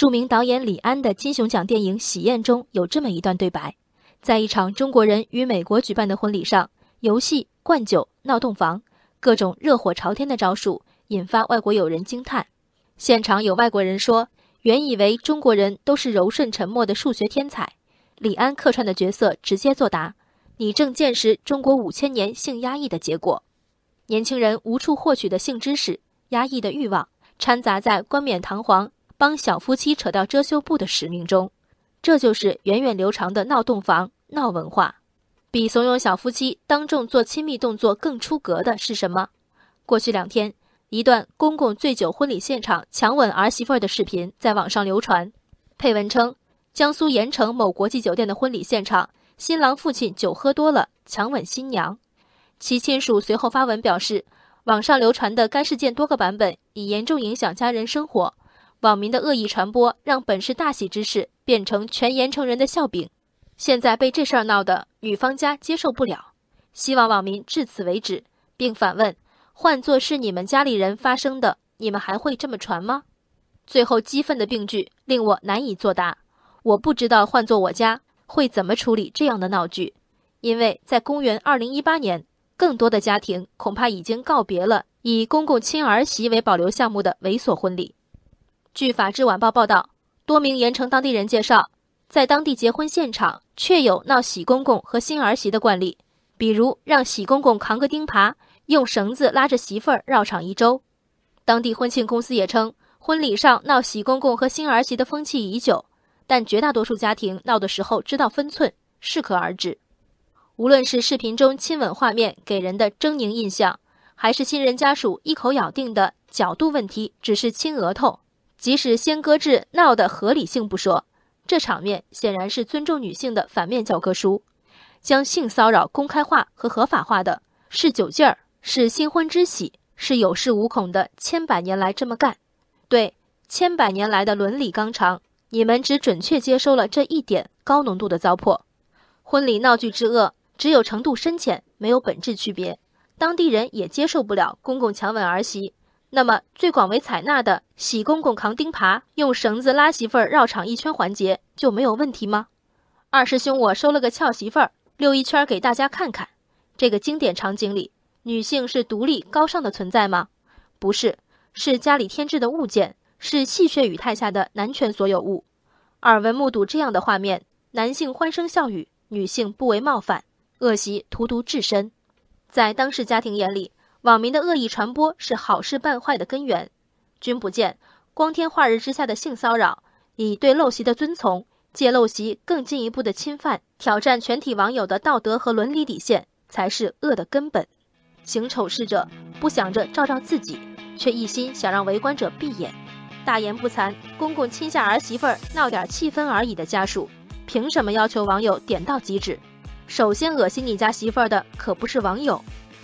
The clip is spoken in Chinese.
著名导演李安的金熊奖电影《喜宴》中有这么一段对白：在一场中国人与美国举办的婚礼上，游戏、灌酒、闹洞房，各种热火朝天的招数，引发外国友人惊叹。现场有外国人说：“原以为中国人都是柔顺沉默的数学天才。”李安客串的角色直接作答：“你正见识中国五千年性压抑的结果。年轻人无处获取的性知识、压抑的欲望，掺杂在冠冕堂皇。”帮小夫妻扯掉遮羞布的使命中，这就是源远流长的闹洞房、闹文化。比怂恿小夫妻当众做亲密动作更出格的是什么？过去两天，一段公公醉酒婚礼现场强吻儿媳妇的视频在网上流传。配文称，江苏盐城某国际酒店的婚礼现场，新郎父亲酒喝多了强吻新娘。其亲属随后发文表示，网上流传的该事件多个版本已严重影响家人生活。网民的恶意传播，让本是大喜之事变成全盐城人的笑柄。现在被这事儿闹的，女方家接受不了，希望网民至此为止，并反问：换作是你们家里人发生的，你们还会这么传吗？最后激愤的病句令我难以作答。我不知道换做我家会怎么处理这样的闹剧，因为在公元二零一八年，更多的家庭恐怕已经告别了以公公亲儿媳为保留项目的猥琐婚礼。据《法制晚报》报道，多名盐城当地人介绍，在当地结婚现场确有闹喜公公和新儿媳的惯例，比如让喜公公扛个钉耙，用绳子拉着媳妇儿绕场一周。当地婚庆公司也称，婚礼上闹喜公公和新儿媳的风气已久，但绝大多数家庭闹的时候知道分寸，适可而止。无论是视频中亲吻画面给人的狰狞印象，还是新人家属一口咬定的角度问题，只是亲额头。即使先搁置闹的合理性不说，这场面显然是尊重女性的反面教科书，将性骚扰公开化和合法化的是酒劲儿，是新婚之喜，是有恃无恐的千百年来这么干。对千百年来的伦理纲常，你们只准确接收了这一点高浓度的糟粕。婚礼闹剧之恶，只有程度深浅，没有本质区别。当地人也接受不了公公强吻儿媳。那么最广为采纳的喜公公扛钉耙，用绳子拉媳妇儿绕场一圈环节就没有问题吗？二师兄，我收了个俏媳妇儿，溜一圈给大家看看。这个经典场景里，女性是独立高尚的存在吗？不是，是家里添置的物件，是戏谑语态下的男权所有物。耳闻目睹这样的画面，男性欢声笑语，女性不为冒犯，恶习荼毒至深，在当事家庭眼里。网民的恶意传播是好事办坏的根源，君不见，光天化日之下的性骚扰，以对陋习的遵从，借陋习更进一步的侵犯，挑战全体网友的道德和伦理底线，才是恶的根本。行丑事者不想着照照自己，却一心想让围观者闭眼。大言不惭，公公亲下儿媳妇儿闹点气氛而已的家属，凭什么要求网友点到即止？首先恶心你家媳妇儿的可不是网友。